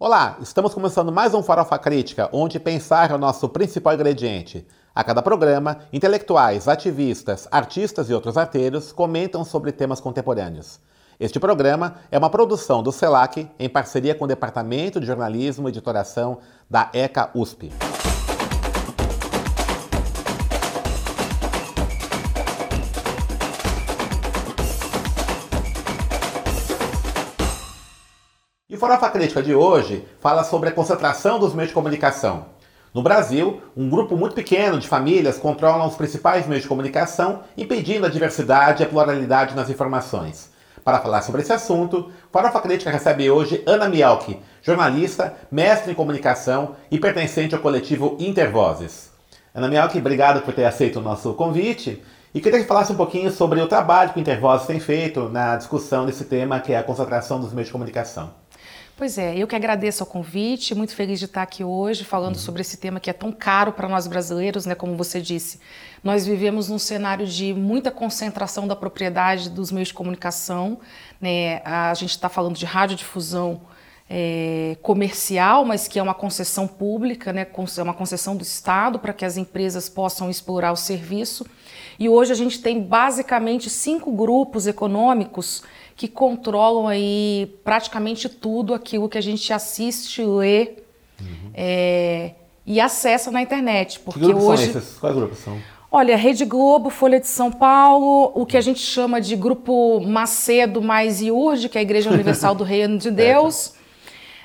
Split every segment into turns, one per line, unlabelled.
Olá, estamos começando mais um Farofa Crítica, onde pensar é o nosso principal ingrediente. A cada programa, intelectuais, ativistas, artistas e outros arteiros comentam sobre temas contemporâneos. Este programa é uma produção do CELAC em parceria com o Departamento de Jornalismo e Editoração da ECA USP. Farofa Crítica de hoje fala sobre a concentração dos meios de comunicação. No Brasil, um grupo muito pequeno de famílias controlam os principais meios de comunicação, impedindo a diversidade e a pluralidade nas informações. Para falar sobre esse assunto, Farofa Crítica recebe hoje Ana Mielke, jornalista, mestre em comunicação e pertencente ao coletivo Intervozes. Ana Mielke, obrigado por ter aceito o nosso convite. E queria que falasse um pouquinho sobre o trabalho que o Intervozes tem feito na discussão desse tema, que é a concentração dos meios de comunicação.
Pois é, eu que agradeço o convite, muito feliz de estar aqui hoje falando uhum. sobre esse tema que é tão caro para nós brasileiros, né? Como você disse, nós vivemos num cenário de muita concentração da propriedade dos meios de comunicação, né? A gente está falando de radiodifusão é, comercial, mas que é uma concessão pública, né? É uma concessão do Estado para que as empresas possam explorar o serviço. E hoje a gente tem basicamente cinco grupos econômicos que controlam aí praticamente tudo aquilo que a gente assiste, lê uhum. é, e acessa na internet.
Porque que grupos hoje. São esses? Quais grupos são?
Olha, Rede Globo, Folha de São Paulo, o que a gente chama de Grupo Macedo mais IURD, que é a Igreja Universal do Reino de Deus.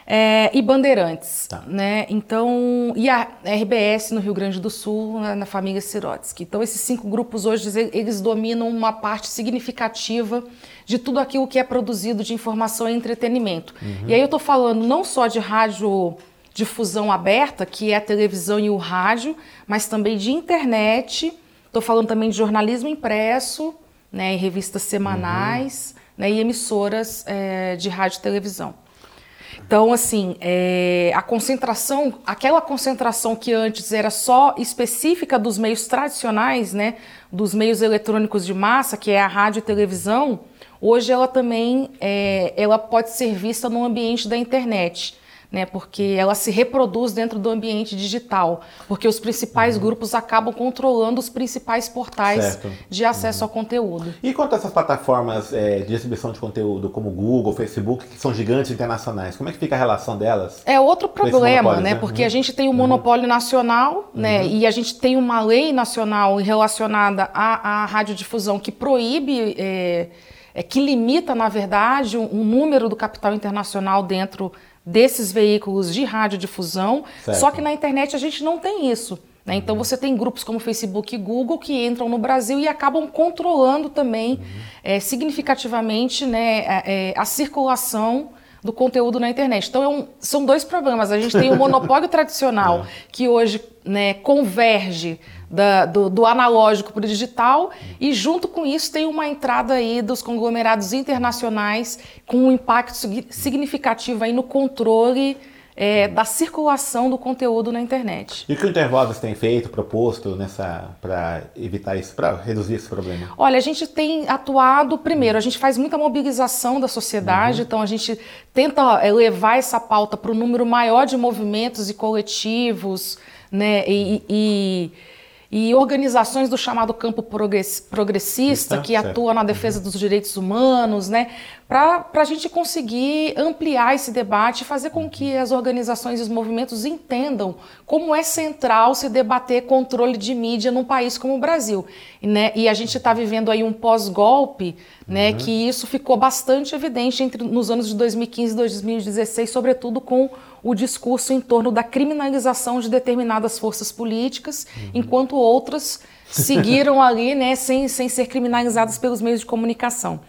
É, e Bandeirantes, tá. né? Então, e a RBS no Rio Grande do Sul, na, na família Sirotsky. Então, esses cinco grupos hoje, eles dominam uma parte significativa de tudo aquilo que é produzido de informação e entretenimento. Uhum. E aí eu estou falando não só de rádio difusão aberta, que é a televisão e o rádio, mas também de internet. Estou falando também de jornalismo impresso, né, em revistas semanais, uhum. né, e emissoras é, de rádio e televisão. Então, assim, é, a concentração, aquela concentração que antes era só específica dos meios tradicionais, né, dos meios eletrônicos de massa, que é a rádio e televisão, hoje ela também é, ela pode ser vista no ambiente da internet né, porque ela se reproduz dentro do ambiente digital, porque os principais uhum. grupos acabam controlando os principais portais certo. de acesso uhum. ao conteúdo.
E quanto a essas plataformas é, de exibição de conteúdo, como Google, Facebook, que são gigantes internacionais, como é que fica a relação delas?
É outro problema, né? Porque uhum. a gente tem um uhum. monopólio nacional, né? Uhum. E a gente tem uma lei nacional relacionada à, à radiodifusão que proíbe. É, é, que limita, na verdade, um, um número do capital internacional dentro desses veículos de radiodifusão, certo. só que na internet a gente não tem isso. Né? Então você tem grupos como Facebook e Google que entram no Brasil e acabam controlando também uhum. é, significativamente né, a, é, a, circulação do conteúdo na internet. Então é um, são dois problemas. A gente tem o monopólio tradicional, é. que hoje né, converge da, do, do, analógico para o digital e junto com isso tem uma entrada aí dos conglomerados internacionais com um impacto significativo aí no controle é, da circulação do conteúdo na internet.
E o que o tem feito, proposto nessa para evitar isso, para reduzir esse problema?
Olha, a gente tem atuado, primeiro, a gente faz muita mobilização da sociedade, uhum. então a gente tenta é, levar essa pauta para o número maior de movimentos e coletivos, né? e, e e organizações do chamado campo progressista, que atua na defesa dos direitos humanos, né, para a gente conseguir ampliar esse debate e fazer com que as organizações e os movimentos entendam como é central se debater controle de mídia num país como o Brasil. E, né, e a gente está vivendo aí um pós-golpe, né, uhum. que isso ficou bastante evidente entre, nos anos de 2015 e 2016, sobretudo com o discurso em torno da criminalização de determinadas forças políticas, uhum. enquanto outras seguiram ali, né, sem, sem ser criminalizadas pelos meios de comunicação.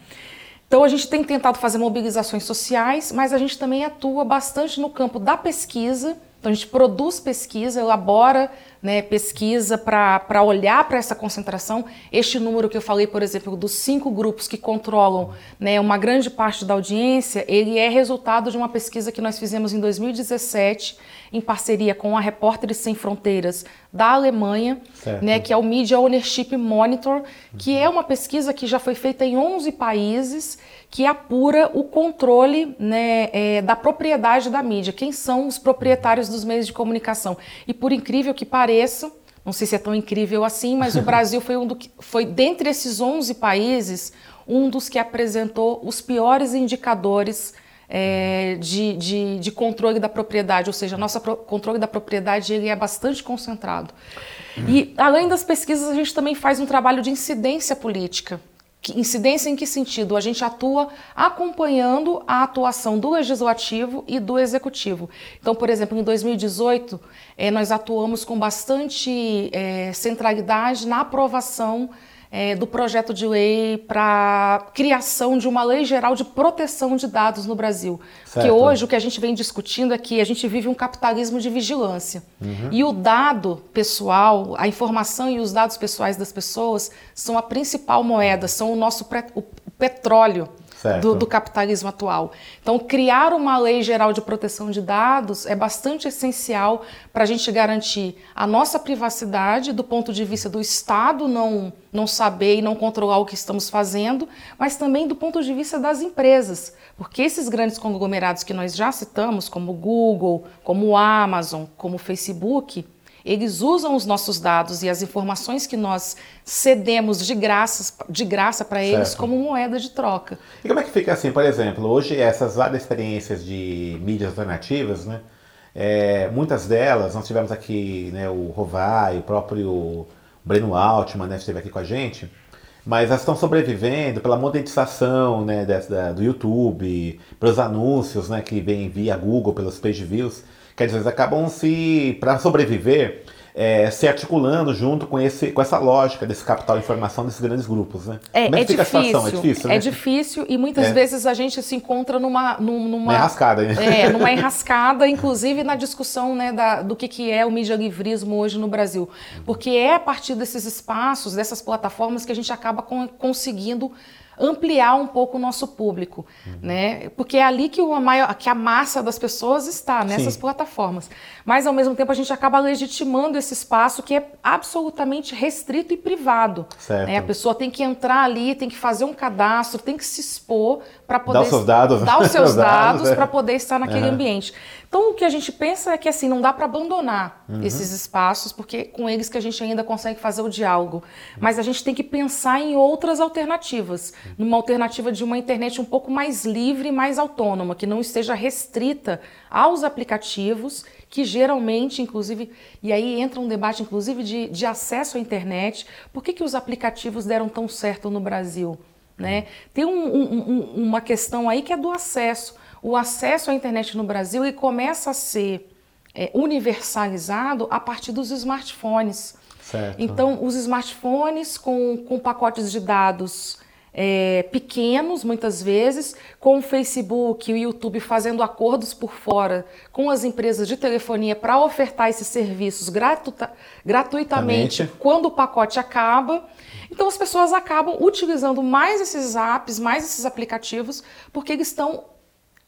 Então a gente tem tentado fazer mobilizações sociais, mas a gente também atua bastante no campo da pesquisa. Então a gente produz pesquisa, elabora né, pesquisa para olhar para essa concentração. Este número que eu falei, por exemplo, dos cinco grupos que controlam né, uma grande parte da audiência, ele é resultado de uma pesquisa que nós fizemos em 2017, em parceria com a Repórteres Sem Fronteiras da Alemanha, né, que é o Media Ownership Monitor, que é uma pesquisa que já foi feita em 11 países, que apura o controle né, é, da propriedade da mídia. Quem são os proprietários dos meios de comunicação? E por incrível que pareça, não sei se é tão incrível assim, mas o Brasil foi um do que, foi dentre esses 11 países um dos que apresentou os piores indicadores é, de, de, de, controle da propriedade, ou seja, nosso controle da propriedade ele é bastante concentrado. E além das pesquisas, a gente também faz um trabalho de incidência política. Incidência em que sentido? A gente atua acompanhando a atuação do legislativo e do executivo. Então, por exemplo, em 2018, eh, nós atuamos com bastante eh, centralidade na aprovação é, do projeto de lei para criação de uma lei geral de proteção de dados no Brasil. Certo. Porque hoje o que a gente vem discutindo é que a gente vive um capitalismo de vigilância. Uhum. E o dado pessoal, a informação e os dados pessoais das pessoas são a principal moeda, são o nosso o petróleo do, do, capitalismo atual. Então, criar uma lei geral de proteção de dados é bastante essencial para a gente garantir a nossa privacidade do ponto de vista do Estado não, não saber e não controlar o que estamos fazendo, mas também do ponto de vista das empresas. Porque esses grandes conglomerados que nós já citamos, como Google, como Amazon, como Facebook, eles usam os nossos dados e as informações que nós cedemos de graça, de graça para eles certo. como moeda de troca.
E como é que fica assim, por exemplo, hoje essas várias experiências de mídias alternativas, né? É, muitas delas, nós tivemos aqui né, o Rovai, o próprio Breno Altman, né, esteve aqui com a gente, mas elas estão sobrevivendo pela monetização né, dessa, do YouTube, pelos anúncios né, que vêm via Google, pelos page views. Quer dizer, eles acabam se, para sobreviver, é, se articulando junto com, esse, com essa lógica desse capital de informação desses grandes grupos, né?
É, Como é, é difícil, a situação? É difícil, né? É difícil e muitas é. vezes a gente se encontra numa... numa
uma enrascada,
né? É, numa enrascada, inclusive na discussão né, da, do que, que é o mídia livrismo hoje no Brasil. Porque é a partir desses espaços, dessas plataformas que a gente acaba com, conseguindo ampliar um pouco o nosso público, uhum. né? Porque é ali que, a maior, que a massa das pessoas está, nessas Sim. plataformas. Mas, ao mesmo tempo, a gente acaba legitimando esse espaço que é absolutamente restrito e privado. Né? A pessoa tem que entrar ali, tem que fazer um cadastro, tem que se expor para poder...
Dar os seus dados.
Dar os seus dados é. para poder estar naquele uhum. ambiente. Então, o que a gente pensa é que assim não dá para abandonar uhum. esses espaços, porque com eles que a gente ainda consegue fazer o diálogo. Mas a gente tem que pensar em outras alternativas, numa alternativa de uma internet um pouco mais livre, mais autônoma, que não esteja restrita aos aplicativos, que geralmente, inclusive, e aí entra um debate, inclusive, de, de acesso à internet. Por que, que os aplicativos deram tão certo no Brasil? Né? Tem um, um, uma questão aí que é do acesso o acesso à internet no Brasil ele começa a ser é, universalizado a partir dos smartphones. Certo. Então, os smartphones com, com pacotes de dados é, pequenos, muitas vezes, com o Facebook e o YouTube fazendo acordos por fora com as empresas de telefonia para ofertar esses serviços gratuita, gratuitamente quando o pacote acaba. Então, as pessoas acabam utilizando mais esses apps, mais esses aplicativos, porque eles estão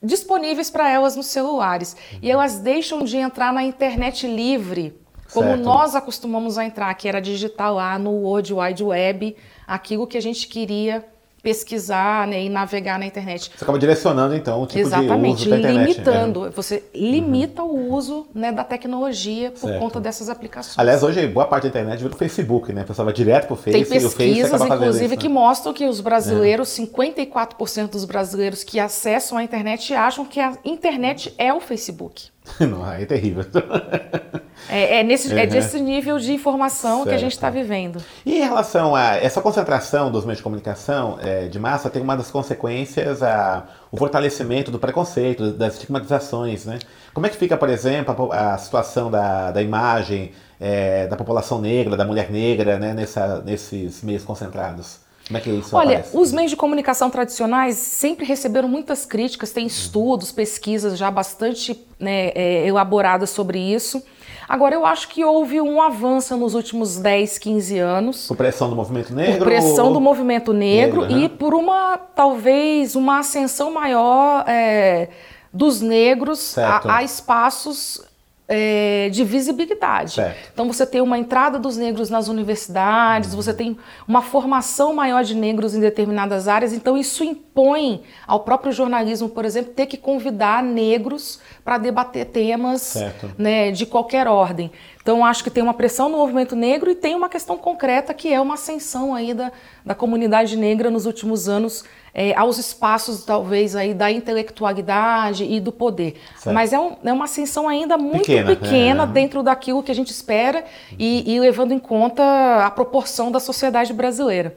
disponíveis para elas nos celulares. Uhum. E elas deixam de entrar na internet livre, como certo. nós acostumamos a entrar, que era digitar lá no World Wide Web aquilo que a gente queria pesquisar né, e navegar na internet.
Você acaba direcionando, então, o tipo Exatamente, de uso da internet.
limitando. Né? Você limita uhum. o uso né, da tecnologia por certo. conta dessas aplicações.
Aliás, hoje, boa parte da internet vira o Facebook, né? A pessoa vai direto para o Facebook.
Tem pesquisas, inclusive, isso, né? que mostram que os brasileiros, é. 54% dos brasileiros que acessam a internet acham que a internet é o Facebook.
Não, aí é terrível.
É, é, nesse, uhum. é desse nível de informação certo. que a gente está vivendo.
E em relação a essa concentração dos meios de comunicação é, de massa, tem uma das consequências a, o fortalecimento do preconceito, das estigmatizações. Né? Como é que fica, por exemplo, a, a situação da, da imagem é, da população negra, da mulher negra, né, nessa, nesses meios concentrados? Como é que isso
Olha,
aparece?
os meios de comunicação tradicionais sempre receberam muitas críticas, tem estudos, pesquisas já bastante né, é, elaboradas sobre isso. Agora, eu acho que houve um avanço nos últimos 10, 15 anos.
Por pressão do movimento negro?
Por pressão do movimento negro,
negro
e
uhum.
por uma, talvez, uma ascensão maior é, dos negros a, a, espaços é, de visibilidade.
Certo.
Então você tem uma entrada dos negros nas universidades, uhum. você tem uma formação maior de negros em determinadas áreas, então isso impõe ao próprio jornalismo, por exemplo, ter que convidar negros para debater temas né, de qualquer ordem. Então acho que tem uma pressão no movimento negro e tem uma questão concreta que é uma ascensão aí da, da comunidade negra nos últimos anos é, aos espaços, talvez, aí da intelectualidade e do poder. Certo. Mas é, um, é, uma ascensão ainda muito pequena, pequena é. dentro daquilo que a gente espera e, e levando em conta a proporção da sociedade brasileira.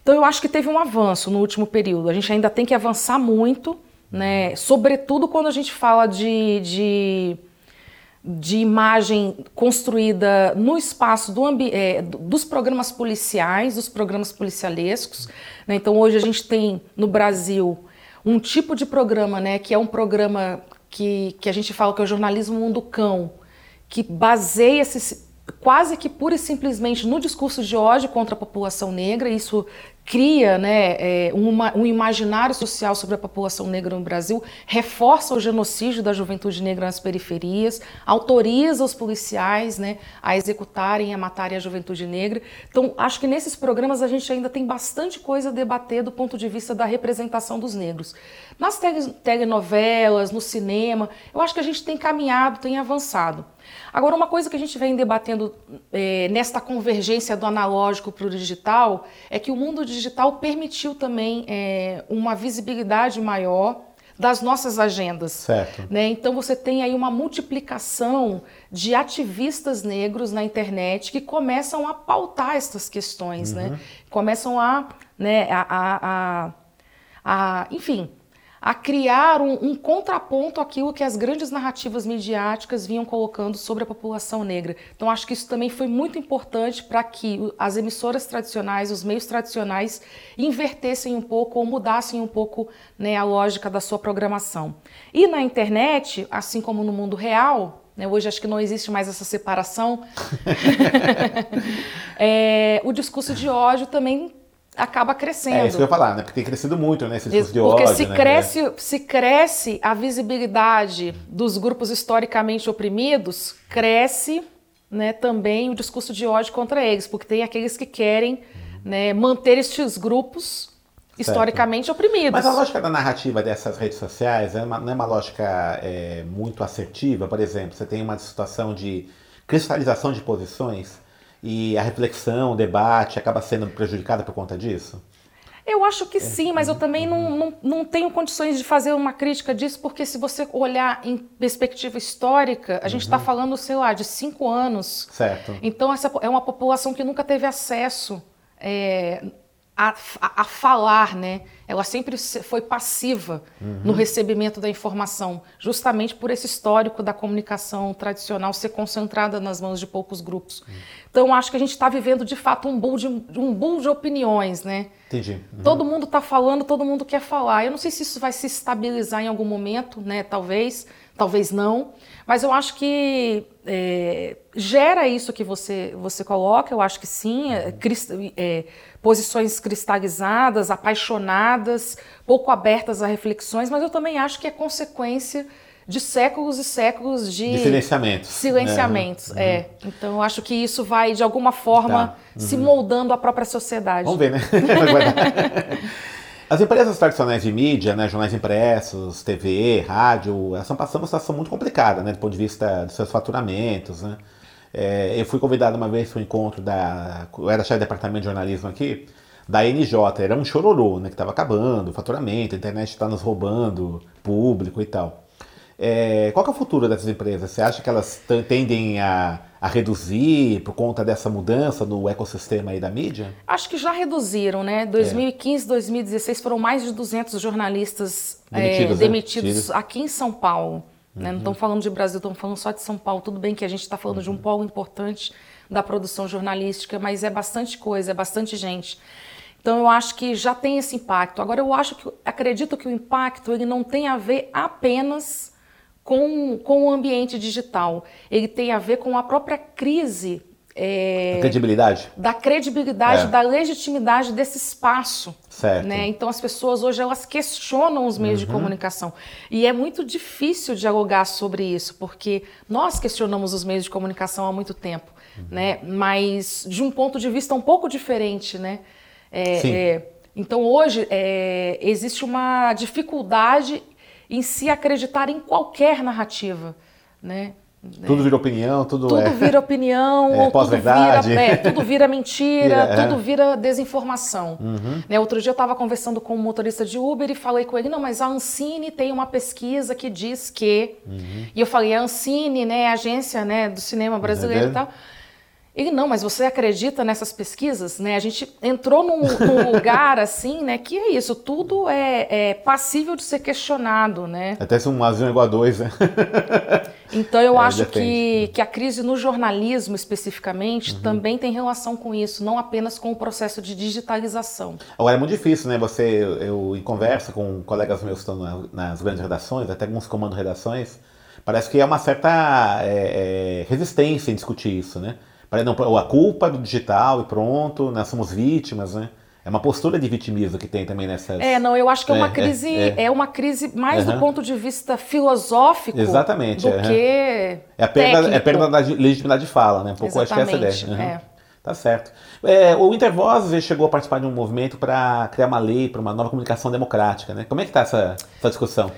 Então, eu acho que teve um avanço no último período. A gente ainda tem que avançar muito, né? sobretudo quando a gente fala de, de de imagem construída no espaço do é, dos programas policiais, dos programas policialescos. Né? Então, hoje a gente tem no Brasil um tipo de programa, né, que é um programa que, que a gente fala que é o jornalismo mundo cão, que baseia-se quase que pura e simplesmente no discurso de ódio contra a população negra. Isso cria né, é, uma, um imaginário social sobre a população negra no Brasil, reforça o genocídio da juventude negra nas periferias, autoriza os policiais né, a executarem, a matarem a juventude negra. Então, acho que nesses programas a gente ainda tem bastante coisa a debater do ponto de vista da representação dos negros. Nas telenovelas, no cinema, eu acho que a gente tem caminhado, tem avançado. Agora, uma coisa que a gente vem debatendo é, nesta convergência do analógico para o digital é que o mundo digital permitiu também é, uma visibilidade maior das nossas agendas.
Certo.
Né? Então você tem aí uma multiplicação de ativistas negros na internet que começam a pautar essas questões, né? uhum. né? Começam a, né, a, a, a, a enfim, a criar um, um, contraponto àquilo que as grandes narrativas midiáticas vinham colocando sobre a população negra. Então, acho que isso também foi muito importante para que as emissoras tradicionais, os meios tradicionais, invertessem um pouco ou mudassem um pouco né, a lógica da sua programação. E na internet, assim como no mundo real, né, hoje acho que não existe mais essa separação, é, o discurso de ódio também acaba crescendo.
É isso que eu ia falar, né? Porque tem crescido muito, né? Esse discurso de
Porque
ódio,
se,
né?
cresce, se cresce a visibilidade dos grupos historicamente oprimidos, cresce né, também o discurso de ódio contra eles, porque tem aqueles que querem né, manter estes grupos historicamente certo. oprimidos.
Mas a lógica da narrativa dessas redes sociais é uma, não é uma lógica é, muito assertiva? Por exemplo, você tem uma situação de cristalização de posições e a reflexão, o debate acaba sendo prejudicada por conta disso?
Eu acho que sim, mas eu também não, não, não tenho condições de fazer uma crítica disso, porque se você olhar em perspectiva histórica, a gente está uhum. falando, sei lá, de cinco anos.
Certo.
Então, essa é uma população que nunca teve acesso é, a, a, falar, né? Ela sempre foi passiva uhum. no recebimento da informação, justamente por esse histórico da comunicação tradicional ser concentrada nas mãos de poucos grupos. Uhum. Então, acho que a gente está vivendo, de fato, um boom de, um boom de opiniões, né?
Entendi.
Uhum. Todo mundo está falando, todo mundo quer falar. Eu não sei se isso vai se estabilizar em algum momento, né? Talvez, talvez não. Mas eu acho que é, gera isso que você, você coloca, eu acho que sim. É, é, posições cristalizadas, apaixonadas, pouco abertas a reflexões, mas eu também acho que é consequência de séculos e séculos de,
de silenciamentos.
Silenciamentos, né? é. Então eu acho que isso vai, de alguma forma, tá. uhum. se moldando a própria sociedade.
Vamos ver, né? As empresas tradicionais de mídia, né, jornais impressos, TV, rádio, elas estão passando uma situação muito complicada, né, do ponto de vista dos seus faturamentos, né. É, eu fui convidado uma vez para um encontro da. Eu era chefe de departamento de jornalismo aqui, da NJ. Era um chororô, né? Que estava acabando, faturamento, a internet está nos roubando público e tal. É, qual é o futuro dessas empresas? Você acha que elas tendem a, a, reduzir por conta dessa mudança no ecossistema aí da mídia?
Acho que já reduziram, né? 2015, é. 2016 foram mais de 200 jornalistas demitidos, é, demitidos né? aqui em São Paulo. Né? Não estamos falando de Brasil, estamos falando só de São Paulo. Tudo bem que a gente está falando uhum. de um polo importante da produção jornalística, mas é bastante coisa, é bastante gente. Então eu acho que já tem esse impacto. Agora eu acho que acredito que o impacto ele não tem a ver apenas com, com o ambiente digital. Ele tem a ver com a própria crise
é, credibilidade?
Da credibilidade, é. da legitimidade desse espaço. Certo. Né? Então as pessoas hoje elas questionam os meios uhum. de comunicação. E é muito difícil dialogar sobre isso, porque nós questionamos os meios de comunicação há muito tempo, uhum. né? mas de um ponto de vista um pouco diferente. Né? É, Sim. É, então hoje é, existe uma dificuldade em se acreditar em qualquer narrativa. Né?
Tudo vira opinião, tudo,
tudo
é...
vira opinião, é, tudo, vira, é, tudo vira mentira, é. tudo vira desinformação. Uhum. Né, outro dia eu estava conversando com um motorista de Uber e falei com ele, não, mas a Ancine tem uma pesquisa que diz que... Uhum. E eu falei, a Ancine, né, a agência né, do cinema brasileiro e tal... Ele, não, mas você acredita nessas pesquisas? Né? A gente entrou num, num lugar assim, né? Que é isso, tudo é, é, passível de ser questionado, né?
Até se um avião é igual a dois, né?
Então eu é, acho que, que a crise no jornalismo especificamente uhum. também tem relação com isso, não apenas com o processo de digitalização.
Agora é muito difícil, né? Você, eu, eu em conversa com colegas meus que estão na, nas grandes redações, até alguns comando redações, parece que há uma certa é, resistência em discutir isso, né? Não, a culpa do digital e pronto, nós somos vítimas, né? É uma postura de vitimismo que tem também nessa.
É, não, eu acho que é uma é, crise, é, é. é, uma crise mais uhum. do ponto de vista filosófico
Exatamente,
do
uhum.
que.
É a perda, é a perda da legitimidade de fala, né? Um pouco Exatamente, acho que é essa ideia. Uhum. É. Tá certo. É, o Intervoz chegou a participar de um movimento para criar uma lei para uma nova comunicação democrática, né? Como é que está essa, essa discussão?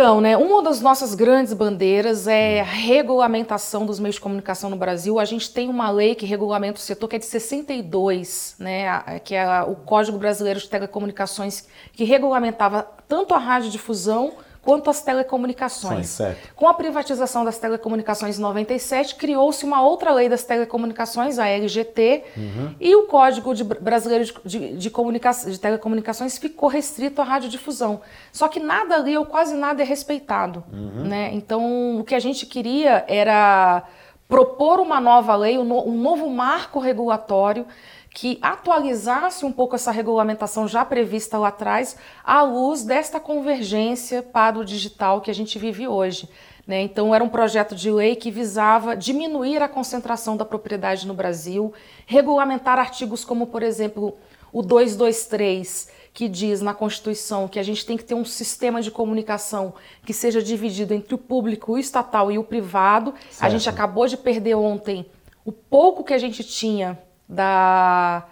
Então, né, uma das nossas grandes bandeiras é a regulamentação dos meios de comunicação no Brasil. A gente tem uma lei que regulamenta o setor que é de 62, né, que é o Código Brasileiro de Telecomunicações, que regulamentava tanto a radiodifusão quanto às telecomunicações. Sim, Com a privatização das telecomunicações em 97, criou-se uma outra lei das telecomunicações, a LGT, uhum. e o Código de, Brasileiro de, de, de, Telecomunicações ficou restrito à radiodifusão. Só que nada ali, ou quase nada, é respeitado. Uhum. Né? Então, o que a gente queria era propor uma nova lei, um, no, um novo marco regulatório que atualizasse um pouco essa regulamentação já prevista lá atrás, à luz desta convergência para o digital que a gente vive hoje. Né? Então, era um projeto de lei que visava diminuir a concentração da propriedade no Brasil, regulamentar artigos como, por exemplo, o 223, que diz na Constituição que a gente tem que ter um sistema de comunicação que seja dividido entre o público, o estatal e o privado. Certo. A gente acabou de perder ontem o pouco que a gente tinha da,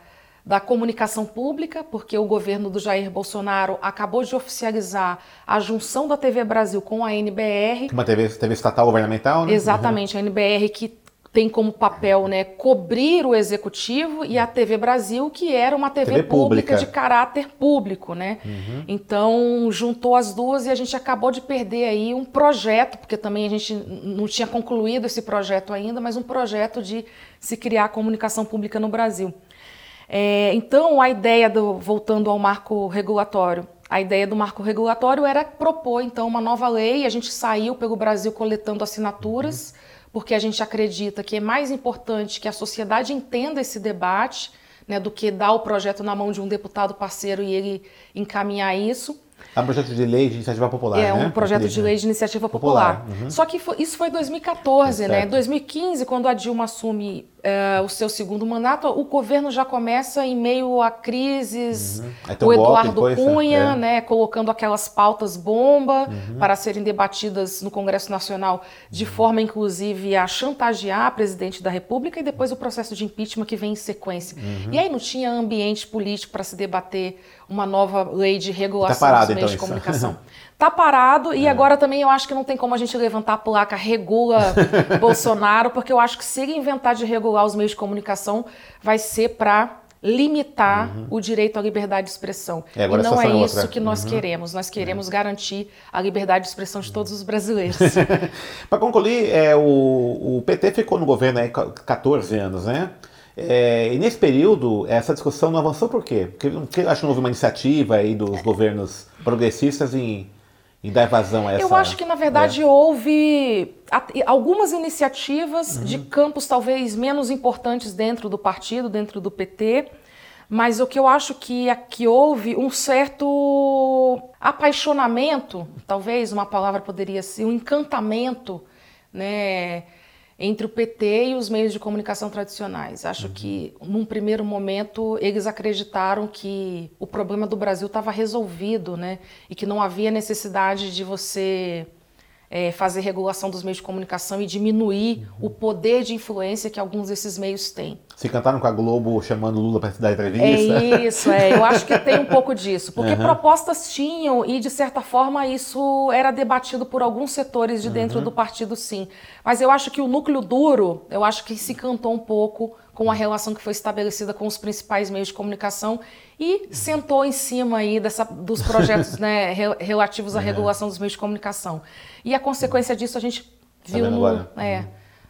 da comunicação pública, porque o governo do Jair Bolsonaro acabou de oficializar a junção da TV Brasil com a NBR.
Uma TV, TV estatal governamental, né?
Exatamente, uhum. a NBR que tem como papel né, cobrir o executivo e a TV Brasil, que era uma TV, TV pública. pública. de caráter público, né? Uhum. Então juntou as duas e a gente acabou de perder aí um projeto, porque também a gente não tinha concluído esse projeto ainda, mas um projeto de se criar comunicação pública no Brasil. É, então a ideia do voltando ao marco regulatório, a ideia do marco regulatório era propor então uma nova lei. A gente saiu pelo Brasil coletando assinaturas. Uhum porque a gente acredita que é mais importante que a sociedade entenda esse debate né, do que dar o projeto na mão de um deputado parceiro e ele encaminhar isso.
É um projeto de lei de iniciativa popular,
É
né?
um projeto de lei de iniciativa popular. popular. Uhum. Só que foi, isso foi em 2014, é né? 2015, quando a Dilma assume uh, o seu segundo mandato, o governo já começa em meio a crises. Uhum. O Eduardo depois, Cunha, é. né? Colocando aquelas pautas bomba uhum. para serem debatidas no Congresso Nacional, de uhum. forma, inclusive, a chantagear a presidente da República e depois o processo de impeachment que vem em sequência. Uhum. E aí não tinha ambiente político para se debater uma nova lei de regulação tá parado, dos meios então, de comunicação. Tá parado e é. agora também eu acho que não tem como a gente levantar a placa regula Bolsonaro, porque eu acho que se ele inventar de regular os meios de comunicação, vai ser para limitar uhum. o direito à liberdade de expressão. É, e não é isso outra. que nós uhum. queremos. Nós queremos garantir a liberdade de expressão de todos os brasileiros.
para concluir, é, o, o PT ficou no governo aí 14 anos, né? É, e nesse período, essa discussão não avançou por quê? Porque, porque acho que não houve uma iniciativa aí dos governos progressistas em, em dar vazão a essa...
Eu acho que, na verdade, é. houve algumas iniciativas uhum. de campos talvez menos importantes dentro do partido, dentro do PT, Mas o que eu acho que aqui houve um certo apaixonamento, talvez uma palavra poderia ser, um encantamento, né? Entre o PT e os meios de comunicação tradicionais. Acho uhum. que, num primeiro momento, eles acreditaram que o problema do Brasil estava resolvido, né? E que não havia necessidade de você é, fazer regulação dos meios de comunicação e diminuir uhum. o poder de influência que alguns desses meios têm.
Se cantaram com a Globo chamando Lula para dar entrevista?
É isso, é. Eu acho que tem um pouco disso. Porque uhum. propostas tinham e, de certa forma, isso era debatido por alguns setores de dentro uhum. do partido, sim. Mas eu acho que o núcleo duro, eu acho que se cantou um pouco com a relação que foi estabelecida com os principais meios de comunicação e sentou em cima aí dessa, dos projetos né, relativos à regulação dos meios de comunicação. E a consequência disso a gente tá viu no, é, uhum.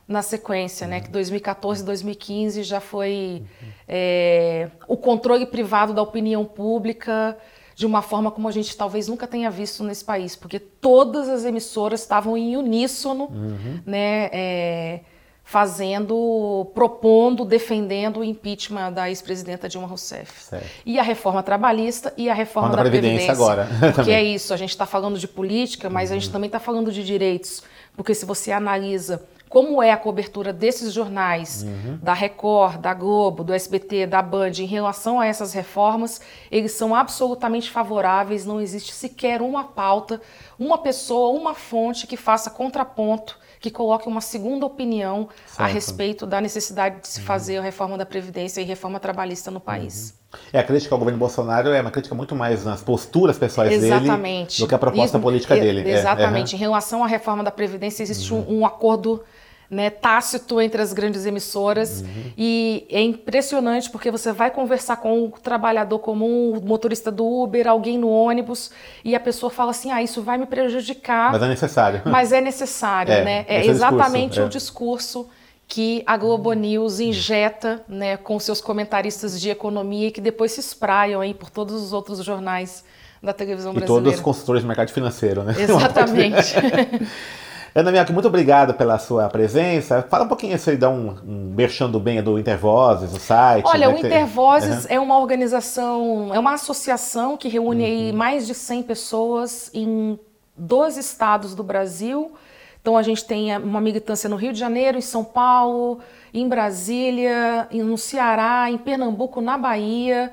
na sequência, né, que 2014 e 2015 já foi é, o controle privado da opinião pública de uma forma como a gente talvez nunca tenha visto nesse país, porque todas as emissoras estavam em uníssono, uhum. né, é, fazendo, propondo, defendendo o impeachment da ex-presidenta Dilma Rousseff. Certo. E a reforma trabalhista e a reforma da, da Previdência, Previdência agora. Porque é isso, a gente está falando de política, mas uhum. a gente uhum. também está falando de direitos. Porque se você analisa como é a cobertura desses jornais, uhum. da Record, da Globo, do SBT, da Band, em relação a essas reformas, eles são absolutamente favoráveis, não existe sequer uma pauta, uma pessoa, uma fonte que faça contraponto que coloque uma segunda opinião certo. a respeito da necessidade de se uhum. fazer a reforma da Previdência e reforma trabalhista no país.
Uhum. É, a crítica ao governo Bolsonaro é uma crítica muito mais nas posturas pessoais exatamente. dele do que a proposta Isso, política dele.
Exatamente. É, é. Em relação à reforma da Previdência, existe uhum. um, um acordo né, tácito entre as grandes emissoras. Uhum. E é impressionante porque você vai conversar com o trabalhador comum, o motorista do Uber, alguém no ônibus, e a pessoa fala assim: ah, isso vai me prejudicar.
Mas é necessário.
Mas é necessário, é, né? É, é exatamente discurso, o é. discurso que a Globo News injeta né, com seus comentaristas de economia e que depois se espraiam aí por todos os outros jornais da televisão brasileira.
E todos os consultores do mercado financeiro, né?
Exatamente.
Ana Miaki, muito obrigado pela sua presença. Fala um pouquinho, você dá um, um merchando bem do Intervozes, o site.
Olha, né, o Intervozes uhum. é uma organização, é uma associação que reúne uhum. aí mais de 100 pessoas em 12 estados do Brasil. Então a gente tem uma militância no Rio de Janeiro, em São Paulo, em Brasília, no Ceará, em Pernambuco, na Bahia,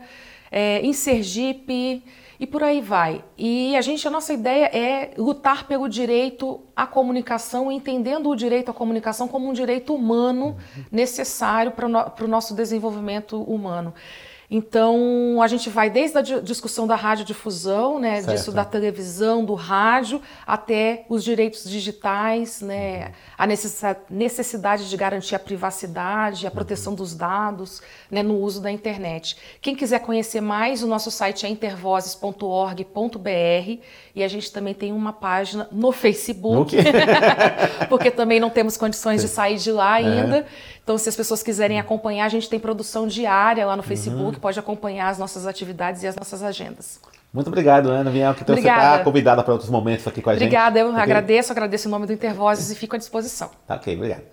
é, em Sergipe e por aí vai. E a gente, a nossa ideia é lutar pelo direito à comunicação, entendendo o direito à comunicação como um direito humano necessário para o nosso desenvolvimento humano. Então, a gente vai desde a discussão da radiodifusão, né, certo. disso da televisão, do rádio, até os direitos digitais, né, a necessidade de garantir a privacidade, a proteção dos dados né, no uso da internet. Quem quiser conhecer mais, o nosso site é intervozes.org.br e a gente também tem uma página no Facebook, porque também não temos condições de sair de lá é. ainda. É. Então, se as pessoas quiserem acompanhar, a gente tem produção diária lá no Facebook, uhum. pode acompanhar as nossas atividades e as nossas agendas.
Muito obrigado, Ana. Então Obrigada. você está convidada para outros momentos aqui com a
Obrigada,
gente.
Obrigada, eu okay? agradeço, agradeço em nome do Intervozes e fico à disposição.
Tá, ok, obrigado.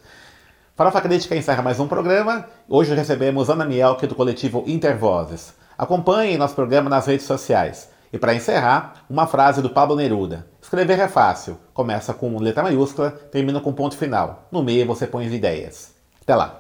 Farofa Crítica encerra mais um programa. Hoje recebemos Ana Mielke do coletivo Intervozes. Acompanhe nosso programa nas redes sociais. E para encerrar, uma frase do Pablo Neruda. Escrever é fácil. Começa com letra maiúscula, termina com ponto final. No meio você põe as ideias. Até lá!